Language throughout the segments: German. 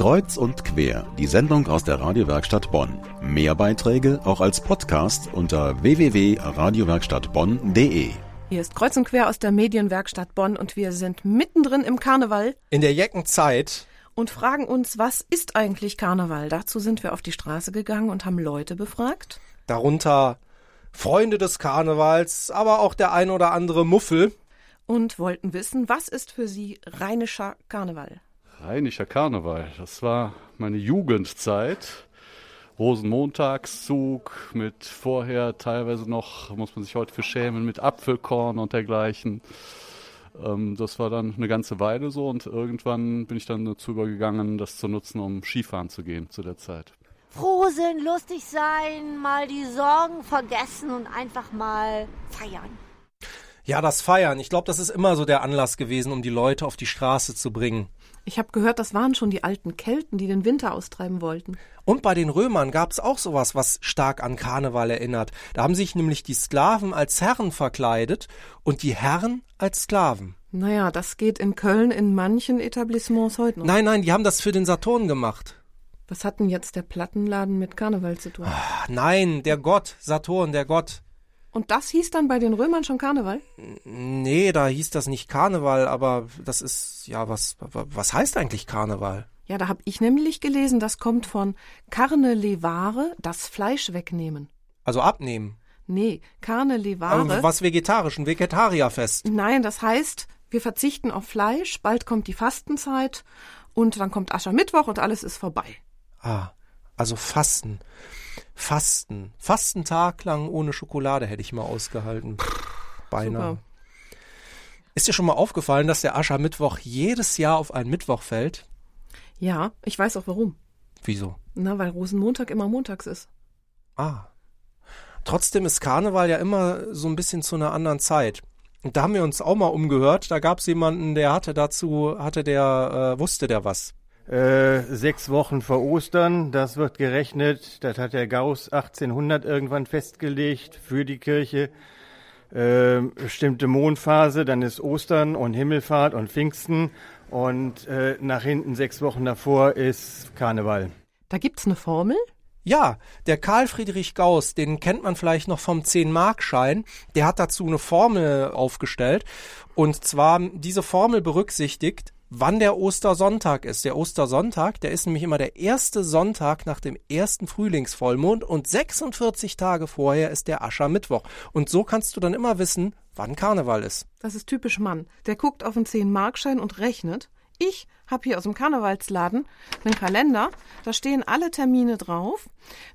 Kreuz und quer, die Sendung aus der Radiowerkstatt Bonn. Mehr Beiträge auch als Podcast unter www.radiowerkstattbonn.de. Hier ist Kreuz und Quer aus der Medienwerkstatt Bonn und wir sind mittendrin im Karneval. In der Jeckenzeit. Und fragen uns, was ist eigentlich Karneval? Dazu sind wir auf die Straße gegangen und haben Leute befragt. Darunter Freunde des Karnevals, aber auch der ein oder andere Muffel. Und wollten wissen, was ist für sie rheinischer Karneval? Rheinischer Karneval, das war meine Jugendzeit. Rosenmontagszug mit vorher teilweise noch, muss man sich heute für schämen, mit Apfelkorn und dergleichen. Ähm, das war dann eine ganze Weile so und irgendwann bin ich dann dazu übergegangen, das zu nutzen, um Skifahren zu gehen zu der Zeit. Frohsinn, lustig sein, mal die Sorgen vergessen und einfach mal feiern. Ja, das Feiern. Ich glaube, das ist immer so der Anlass gewesen, um die Leute auf die Straße zu bringen. Ich habe gehört, das waren schon die alten Kelten, die den Winter austreiben wollten. Und bei den Römern gab es auch sowas, was stark an Karneval erinnert. Da haben sich nämlich die Sklaven als Herren verkleidet und die Herren als Sklaven. Naja, das geht in Köln in manchen Etablissements heute noch. Nein, nein, die haben das für den Saturn gemacht. Was hat denn jetzt der Plattenladen mit Karneval zu tun? Ach, nein, der Gott, Saturn, der Gott. Und das hieß dann bei den Römern schon Karneval? Nee, da hieß das nicht Karneval, aber das ist, ja, was, was heißt eigentlich Karneval? Ja, da habe ich nämlich gelesen, das kommt von carne levare, das Fleisch wegnehmen. Also abnehmen. Nee, carne levare. Also was vegetarisch, ein Vegetarierfest. Nein, das heißt, wir verzichten auf Fleisch, bald kommt die Fastenzeit und dann kommt Aschermittwoch und alles ist vorbei. Ah, also Fasten. Fasten. Fastentag lang ohne Schokolade hätte ich mal ausgehalten. Beinahe. Super. Ist dir schon mal aufgefallen, dass der Aschermittwoch jedes Jahr auf einen Mittwoch fällt? Ja, ich weiß auch warum. Wieso? Na, weil Rosenmontag immer montags ist. Ah. Trotzdem ist Karneval ja immer so ein bisschen zu einer anderen Zeit. Und da haben wir uns auch mal umgehört. Da gab es jemanden, der hatte dazu, hatte der, äh, wusste der was. Äh, sechs Wochen vor Ostern, das wird gerechnet, das hat der Gauss 1800 irgendwann festgelegt für die Kirche. Äh, bestimmte Mondphase, dann ist Ostern und Himmelfahrt und Pfingsten und äh, nach hinten sechs Wochen davor ist Karneval. Da gibt's eine Formel? Ja, der Karl Friedrich Gauss, den kennt man vielleicht noch vom 10-Mark-Schein, der hat dazu eine Formel aufgestellt. Und zwar, diese Formel berücksichtigt, wann der Ostersonntag ist. Der Ostersonntag, der ist nämlich immer der erste Sonntag nach dem ersten Frühlingsvollmond und 46 Tage vorher ist der Aschermittwoch. Und so kannst du dann immer wissen, wann Karneval ist. Das ist typisch Mann. Der guckt auf den 10-Markschein und rechnet. Ich habe hier aus dem Karnevalsladen einen Kalender, da stehen alle Termine drauf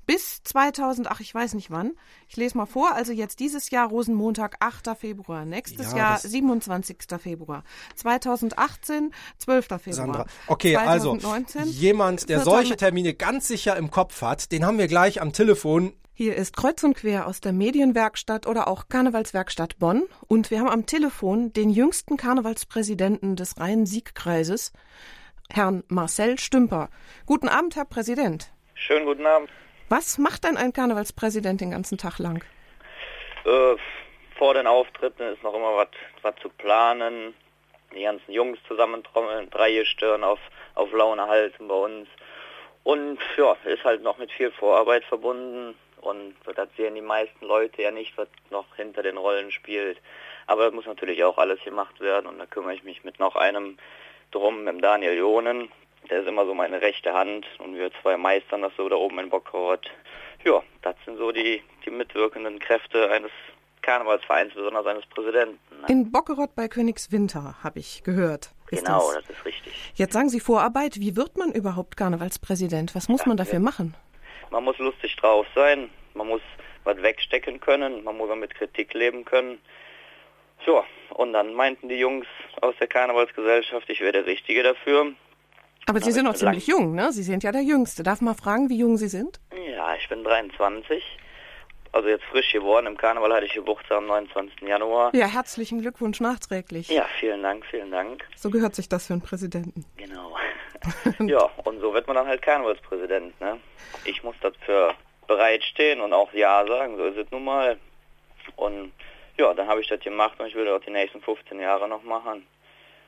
bis 2000, ach ich weiß nicht wann. Ich lese mal vor, also jetzt dieses Jahr Rosenmontag 8. Februar, nächstes ja, Jahr 27. Februar, 2018 12. Februar. Sandra. Okay, 2019, also jemand, der solche Termine ganz sicher im Kopf hat, den haben wir gleich am Telefon. Hier ist Kreuz und Quer aus der Medienwerkstatt oder auch Karnevalswerkstatt Bonn und wir haben am Telefon den jüngsten Karnevalspräsidenten des Rhein-Sieg-Kreises, Herrn Marcel Stümper. Guten Abend, Herr Präsident. Schönen guten Abend. Was macht denn ein Karnevalspräsident den ganzen Tag lang? Äh, vor den Auftritten ist noch immer was zu planen, die ganzen Jungs zusammentrommeln, drei Stirn auf, auf Laune halten bei uns. Und ja, ist halt noch mit viel Vorarbeit verbunden und das sehen die meisten Leute ja nicht, was noch hinter den Rollen spielt. Aber das muss natürlich auch alles gemacht werden und da kümmere ich mich mit noch einem drum, mit dem Daniel Jonen. Der ist immer so meine rechte Hand und wir zwei meistern das so da oben in Bockrot. Ja, das sind so die, die mitwirkenden Kräfte eines Karnevalsvereins, besonders eines Präsidenten. Ne? In Bockerott bei Königswinter, habe ich gehört. genau, das? das? ist richtig. Jetzt sagen Sie Vorarbeit. Wie wird man überhaupt Karnevalspräsident? Was muss ja, man dafür ja. machen? Man muss lustig drauf sein, man muss was wegstecken können, man muss mit Kritik leben können. Ja, und dann meinten die Jungs aus der Karnevalsgesellschaft, ich wäre der Richtige dafür. Aber Sie sind noch ziemlich jung, ne? Sie sind ja der Jüngste. Darf man fragen, wie jung Sie sind? Ja, ich bin 23. Also jetzt frisch geworden. Im Karneval hatte ich Geburtstag am 29. Januar. Ja, herzlichen Glückwunsch nachträglich. Ja, vielen Dank, vielen Dank. So gehört sich das für einen Präsidenten. Genau. ja, und so wird man dann halt Karnevalspräsident, ne? Ich muss dafür bereitstehen und auch Ja sagen, so ist es nun mal. Und ja, dann habe ich das gemacht und ich will das auch die nächsten 15 Jahre noch machen.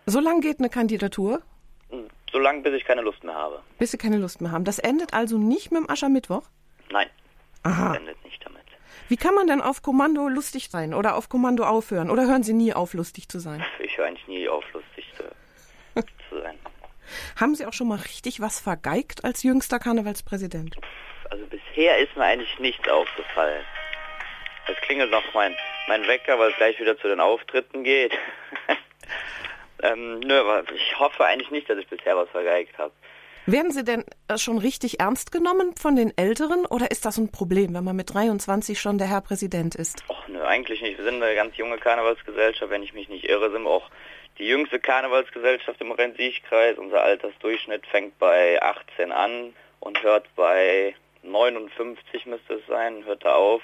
So lange geht eine Kandidatur? so lange, bis ich keine Lust mehr habe. Bis Sie keine Lust mehr haben. Das endet also nicht mit dem Aschermittwoch? Nein, Aha. das endet nicht damit. Wie kann man denn auf Kommando lustig sein oder auf Kommando aufhören? Oder hören Sie nie auf, lustig zu sein? Ich höre eigentlich nie auf, lustig zu, zu sein. Haben Sie auch schon mal richtig was vergeigt als jüngster Karnevalspräsident? Also bisher ist mir eigentlich nichts aufgefallen. Es klingelt noch mein, mein Wecker, weil es gleich wieder zu den Auftritten geht. ähm, nö, aber ich hoffe eigentlich nicht, dass ich bisher was vergeigt habe. Werden Sie denn äh, schon richtig ernst genommen von den Älteren oder ist das ein Problem, wenn man mit 23 schon der Herr Präsident ist? Och, nö, eigentlich nicht. Wir sind eine ganz junge Karnevalsgesellschaft, wenn ich mich nicht irre, sind wir auch die jüngste Karnevalsgesellschaft im Rhein-Sieg-Kreis. Unser Altersdurchschnitt fängt bei 18 an und hört bei 59 müsste es sein, hört da auf.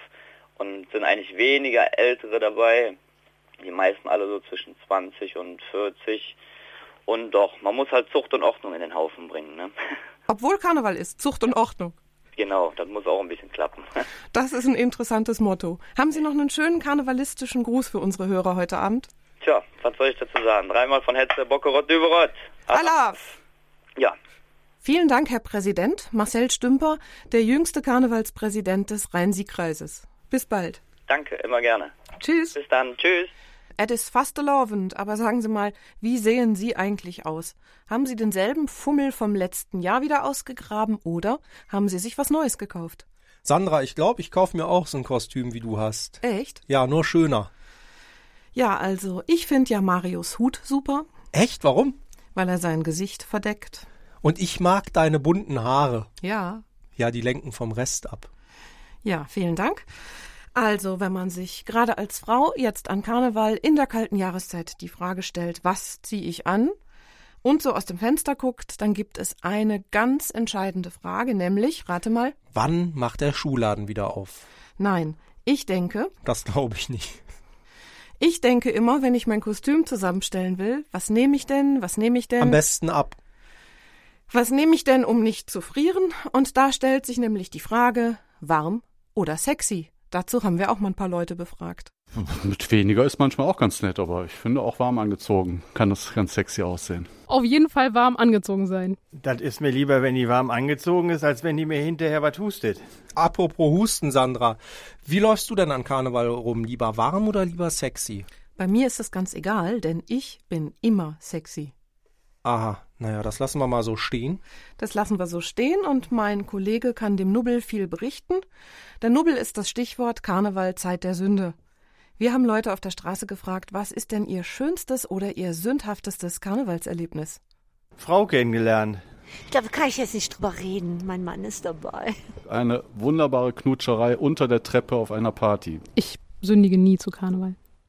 Und sind eigentlich weniger Ältere dabei. Die meisten alle so zwischen 20 und 40. Und doch, man muss halt Zucht und Ordnung in den Haufen bringen. Ne? Obwohl Karneval ist, Zucht und Ordnung. Genau, das muss auch ein bisschen klappen. Das ist ein interessantes Motto. Haben Sie noch einen schönen karnevalistischen Gruß für unsere Hörer heute Abend? Tja, was soll ich dazu sagen? Dreimal von Hetze, Bockerott, Düberott. Alaf! Ja, Vielen Dank, Herr Präsident. Marcel Stümper, der jüngste Karnevalspräsident des Rhein-Sieg-Kreises. Bis bald. danke, immer gerne. Tschüss. Bis dann, tschüss. Es ist fast erlaubend, aber sagen Sie mal, wie sehen Sie eigentlich aus? Haben Sie denselben Fummel vom letzten Jahr wieder ausgegraben oder haben Sie sich was Neues gekauft? Sandra, ich glaube, ich kaufe mir auch so ein Kostüm, wie du hast. Echt? Ja, nur schöner. Ja, also ich finde ja Marius Hut super, Echt? Warum? weil er sein Gesicht verdeckt. Und ich mag deine bunten Haare. Ja, Ja, die lenken vom Rest ab. Ja, vielen Dank. Also, wenn man sich gerade als Frau jetzt an Karneval in der kalten Jahreszeit die Frage stellt, was ziehe ich an? Und so aus dem Fenster guckt, dann gibt es eine ganz entscheidende Frage, nämlich, rate mal, Wann macht der Schuhladen wieder auf? nein, ich denke, Das glaube ich nicht. ich denke immer, wenn ich mein Kostüm zusammenstellen will, was nehme ich denn, was nehme ich Am denn, besten ab. was nehme ich denn, um nicht zu frieren? Und da stellt sich nämlich die Frage, warm oder sexy? Dazu haben wir auch mal ein paar Leute befragt. Mit weniger ist manchmal auch ganz nett, aber ich finde auch warm angezogen kann das ganz sexy aussehen. Auf jeden Fall warm angezogen sein. Das ist mir lieber, wenn die warm angezogen ist, als wenn die mir hinterher was hustet. Apropos Husten, Sandra. Wie läufst du denn an Karneval rum? Lieber warm oder lieber sexy? Bei mir ist es ganz egal, denn ich bin immer sexy. Aha, naja, das lassen wir mal so stehen. Das lassen wir so stehen und mein Kollege kann dem Nubbel viel berichten. Der Nubbel ist das Stichwort Karneval Zeit der Sünde. Wir haben Leute auf der Straße gefragt, was ist denn ihr schönstes oder ihr sündhaftestes Karnevalserlebnis? Frau kennengelernt. Da kann ich jetzt nicht drüber reden. Mein Mann ist dabei. Eine wunderbare Knutscherei unter der Treppe auf einer Party. Ich sündige nie zu Karneval.